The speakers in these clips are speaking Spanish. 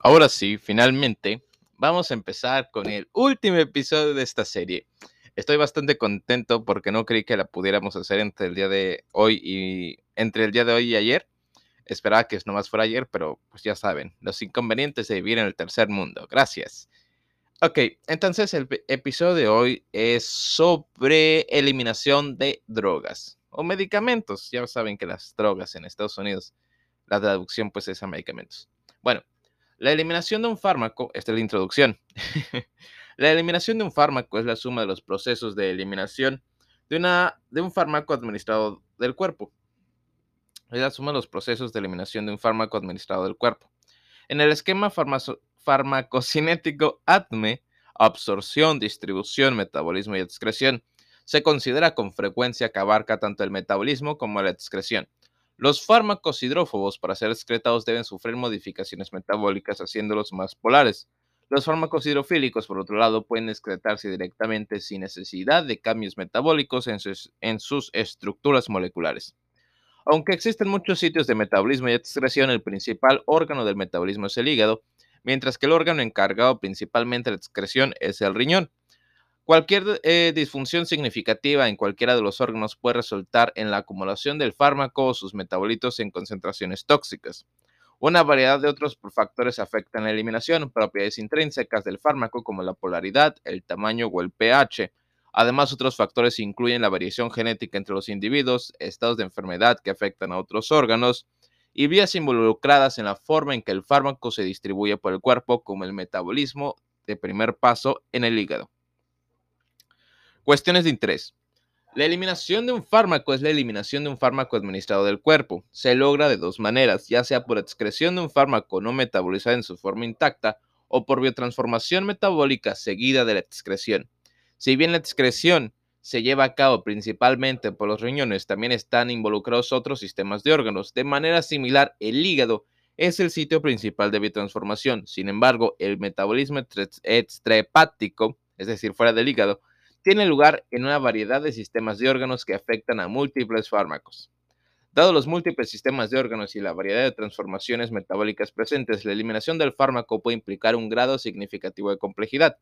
Ahora sí, finalmente, vamos a empezar con el último episodio de esta serie. Estoy bastante contento porque no creí que la pudiéramos hacer entre el día de hoy y entre el día de hoy y ayer. Esperaba que nomás fuera ayer, pero pues ya saben, los inconvenientes de vivir en el tercer mundo. Gracias. Ok, entonces el episodio de hoy es sobre eliminación de drogas o medicamentos. Ya saben que las drogas en Estados Unidos, la traducción pues es a medicamentos. Bueno, la eliminación de un fármaco, esta es la introducción. la eliminación de un fármaco es la suma de los procesos de eliminación de, una, de un fármaco administrado del cuerpo. Es la suma de los procesos de eliminación de un fármaco administrado del cuerpo. En el esquema farmacocinético ATME, absorción, distribución, metabolismo y excreción, se considera con frecuencia que abarca tanto el metabolismo como la excreción. Los fármacos hidrófobos para ser excretados deben sufrir modificaciones metabólicas haciéndolos más polares. Los fármacos hidrofílicos, por otro lado, pueden excretarse directamente sin necesidad de cambios metabólicos en sus, en sus estructuras moleculares. Aunque existen muchos sitios de metabolismo y excreción, el principal órgano del metabolismo es el hígado, mientras que el órgano encargado principalmente de la excreción es el riñón. Cualquier eh, disfunción significativa en cualquiera de los órganos puede resultar en la acumulación del fármaco o sus metabolitos en concentraciones tóxicas. Una variedad de otros factores afectan la eliminación, propiedades intrínsecas del fármaco como la polaridad, el tamaño o el pH. Además, otros factores incluyen la variación genética entre los individuos, estados de enfermedad que afectan a otros órganos y vías involucradas en la forma en que el fármaco se distribuye por el cuerpo, como el metabolismo de primer paso en el hígado. Cuestiones de interés. La eliminación de un fármaco es la eliminación de un fármaco administrado del cuerpo. Se logra de dos maneras, ya sea por excreción de un fármaco no metabolizado en su forma intacta o por biotransformación metabólica seguida de la excreción. Si bien la excreción se lleva a cabo principalmente por los riñones, también están involucrados otros sistemas de órganos. De manera similar, el hígado es el sitio principal de biotransformación. Sin embargo, el metabolismo extrahepático, es decir, fuera del hígado, tiene lugar en una variedad de sistemas de órganos que afectan a múltiples fármacos. Dado los múltiples sistemas de órganos y la variedad de transformaciones metabólicas presentes, la eliminación del fármaco puede implicar un grado significativo de complejidad.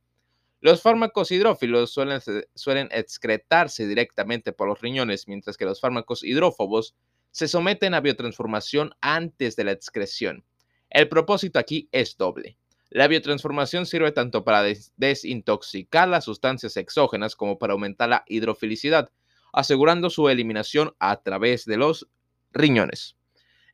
Los fármacos hidrófilos suelen, suelen, excretarse directamente por los riñones, mientras que los fármacos hidrófobos se someten a biotransformación antes de la excreción. El propósito aquí es doble. La biotransformación sirve tanto para desintoxicar las sustancias exógenas como para aumentar la hidrofilicidad, asegurando su eliminación a través de los riñones.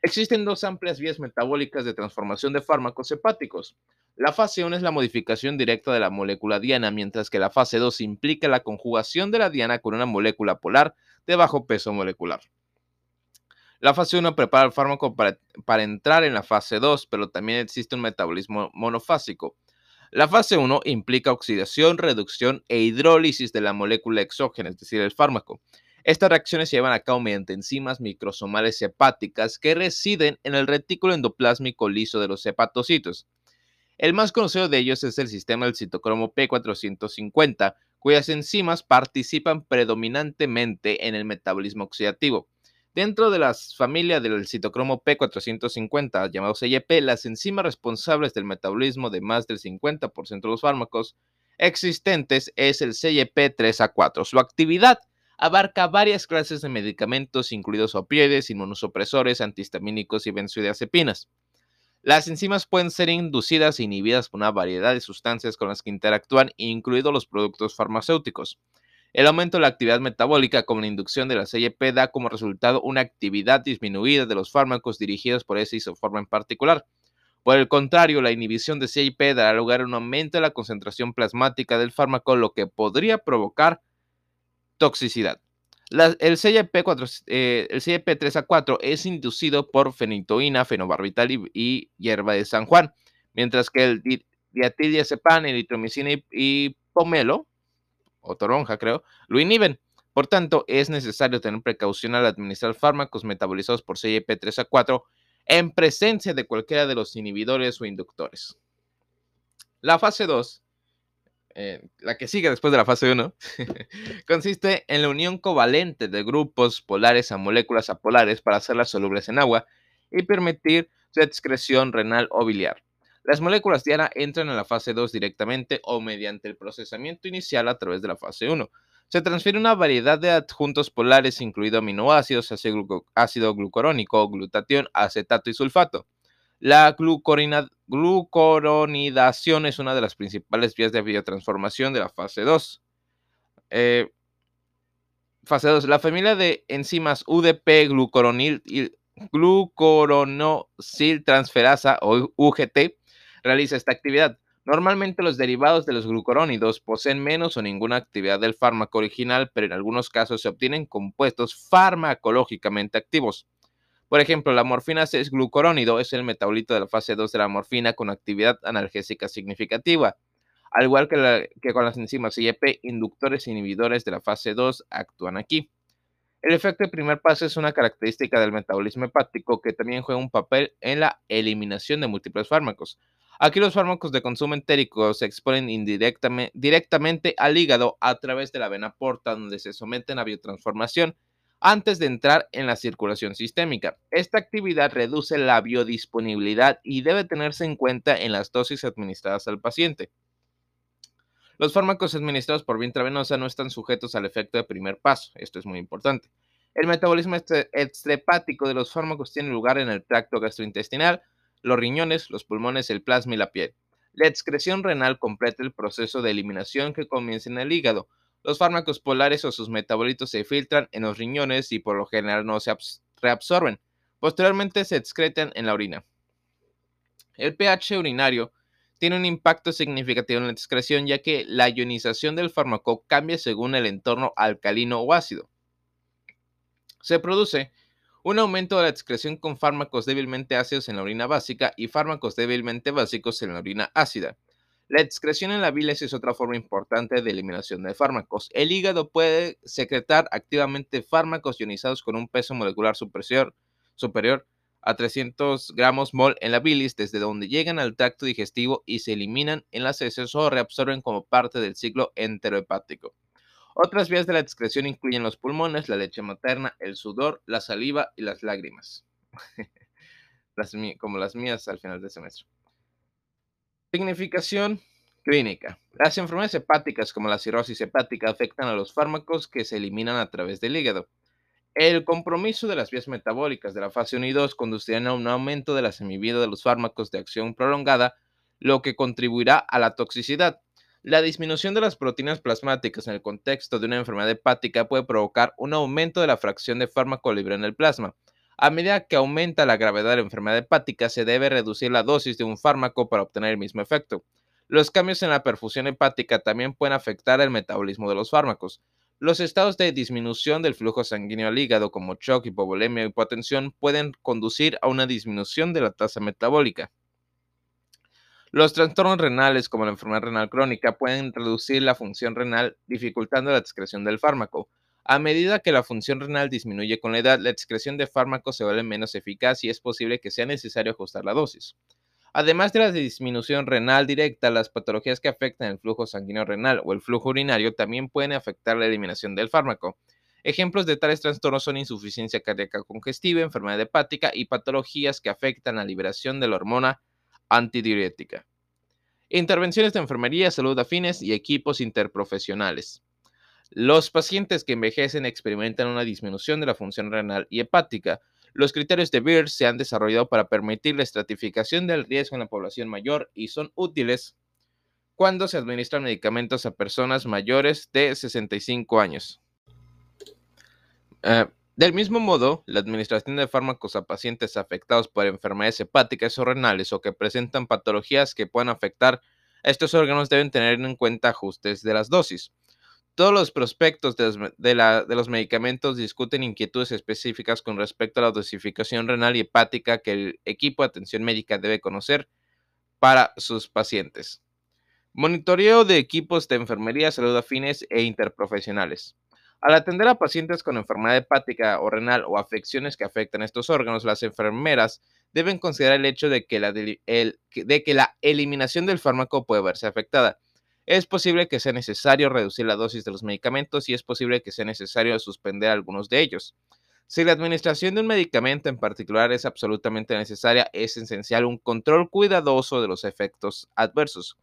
Existen dos amplias vías metabólicas de transformación de fármacos hepáticos. La fase 1 es la modificación directa de la molécula diana, mientras que la fase 2 implica la conjugación de la diana con una molécula polar de bajo peso molecular. La fase 1 prepara el fármaco para, entrar en la fase 2, pero también existe un metabolismo monofásico. La fase 1 implica oxidación, reducción e hidrólisis de la molécula exógena, es decir, el fármaco. Estas reacciones se llevan a cabo mediante enzimas microsomales hepáticas que residen en el retículo endoplásmico liso de los hepatocitos. El más conocido de ellos es el sistema del citocromo P450, cuyas enzimas participan predominantemente en el metabolismo oxidativo. Dentro de la familia del citocromo P450, llamado CYP, las enzimas responsables del metabolismo de más del 50% de los fármacos existentes es el CYP3A4. Su actividad abarca varias clases de medicamentos, incluidos opioides, inmunosupresores, antihistamínicos y benzodiazepinas. Las enzimas pueden ser inducidas e inhibidas por una variedad de sustancias con las que interactúan, incluidos los productos farmacéuticos. El aumento de la actividad metabólica como la inducción de la CYP da como resultado una actividad disminuida de los fármacos dirigidos por esa isoforma en particular. Por el contrario, la inhibición de CYP dará lugar a un aumento de la concentración plasmática del fármaco, lo que podría provocar toxicidad. el, CYP eh, el CYP3A4 es inducido por fenitoína, fenobarbital y, hierba de San Juan, mientras que el diatildiazepam, eritromicina y pomelo o toronja, creo, lo inhiben. Por tanto, es necesario tener precaución al administrar fármacos metabolizados por CYP3A4 en presencia de cualquiera de los inhibidores o inductores. La fase 2, eh, la que sigue después de la fase 1, consiste en la unión covalente de grupos polares a moléculas apolares para hacerlas solubles en agua y permitir su excreción renal o biliar. Las moléculas diana entran en la fase 2 directamente o mediante el procesamiento inicial a través de la fase 1. Se transfiere una variedad de adjuntos polares, incluido aminoácidos, ácido glucurónico, glutatión, acetato y sulfato. La glucoronidación es una de las principales vías de biotransformación de la fase 2. Eh, fase 2. La familia de enzimas UDP glucoronil, glucoronosil transferasa o UGT realiza esta actividad. Normalmente los derivados de los glucorónidos poseen menos o ninguna actividad del fármaco original, pero en algunos casos se obtienen compuestos farmacológicamente activos. Por ejemplo, la morfina 6 glucorónido es el metabolito de la fase 2 de la morfina con actividad analgésica significativa. Al igual que, que con las enzimas IEP, inductores e inhibidores de la fase 2 actúan aquí. El efecto de primer paso es una característica del metabolismo hepático que también juega un papel en la eliminación de múltiples fármacos. Aquí los fármacos de consumo entérico se exponen indirectamente directamente al hígado a través de la vena porta, donde se someten a biotransformación antes de entrar en la circulación sistémica. Esta actividad reduce la biodisponibilidad y debe tenerse en cuenta en las dosis administradas al paciente. Los fármacos administrados por vía intravenosa no están sujetos al efecto de primer paso. Esto es muy importante. El metabolismo extrahepático de los fármacos tiene lugar en el tracto gastrointestinal, los riñones, los pulmones, el plasma y la piel. La excreción renal completa el proceso de eliminación que comienza en el hígado. Los fármacos polares o sus metabolitos se filtran en los riñones y por lo general no se reabsorben. Posteriormente se excretan en la orina. El pH urinario tiene un impacto significativo en la excreción ya que la ionización del fármaco cambia según el entorno alcalino o ácido. Se produce un aumento de la excreción con fármacos débilmente ácidos en la orina básica y fármacos débilmente básicos en la orina ácida. La excreción en la bilis es otra forma importante de eliminación de fármacos. El hígado puede secretar activamente fármacos ionizados con un peso molecular superior, superior a 300 gramos mol en la bilis, desde donde llegan al tracto digestivo y se eliminan en las heces o reabsorben como parte del ciclo enterohepático. Otras vías de la excreción incluyen los pulmones, la leche materna, el sudor, la saliva y las lágrimas. como las mías al final del semestre. Significación clínica. Las enfermedades hepáticas como la cirrosis hepática afectan a los fármacos que se eliminan a través del hígado. El compromiso de las vías metabólicas de la fase 1 y 2 conducirá a un aumento de la semivida de los fármacos de acción prolongada, lo que contribuirá a la toxicidad. La disminución de las proteínas plasmáticas en el contexto de una enfermedad hepática puede provocar un aumento de la fracción de fármaco libre en el plasma. A medida que aumenta la gravedad de la enfermedad hepática, se debe reducir la dosis de un fármaco para obtener el mismo efecto. Los cambios en la perfusión hepática también pueden afectar el metabolismo de los fármacos. Los estados de disminución del flujo sanguíneo al hígado, como shock, hipovolemia o hipotensión, pueden conducir a una disminución de la tasa metabólica. Los trastornos renales, como la enfermedad renal crónica, pueden reducir la función renal, dificultando la excreción del fármaco. A medida que la función renal disminuye con la edad, la excreción de fármacos se vuelve menos eficaz y es posible que sea necesario ajustar la dosis. Además de la disminución renal directa, las patologías que afectan el flujo sanguíneo renal o el flujo urinario también pueden afectar la eliminación del fármaco. Ejemplos de tales trastornos son insuficiencia cardíaca congestiva, enfermedad hepática y patologías que afectan la liberación de la hormona antidiurética. Intervenciones de enfermería, salud afines y equipos interprofesionales. Los pacientes que envejecen experimentan una disminución de la función renal y hepática. Los criterios de Beer se han desarrollado para permitir la estratificación del riesgo en la población mayor y son útiles cuando se administran medicamentos a personas mayores de 65 años. Eh, del mismo modo, la administración de fármacos a pacientes afectados por enfermedades hepáticas o renales o que presentan patologías que puedan afectar a estos órganos deben tener en cuenta ajustes de las dosis. Todos los prospectos de, los medicamentos discuten inquietudes específicas con respecto a la dosificación renal y hepática que el equipo de atención médica debe conocer para sus pacientes. Monitoreo de equipos de enfermería, salud afines e interprofesionales. Al atender a pacientes con enfermedad hepática o renal o afecciones que afectan estos órganos, las enfermeras deben considerar el hecho de que la, de que la eliminación del fármaco puede verse afectada. Es posible que sea necesario reducir la dosis de los medicamentos y es posible que sea necesario suspender algunos de ellos. Si la administración de un medicamento en particular es absolutamente necesaria, es esencial un control cuidadoso de los efectos adversos.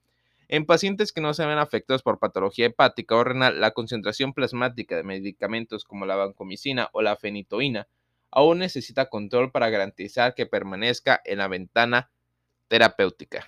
En pacientes que no se ven afectados por patología hepática o renal, la concentración plasmática de medicamentos como la vancomicina o la fenitoína aún necesita control para garantizar que permanezca en la ventana terapéutica.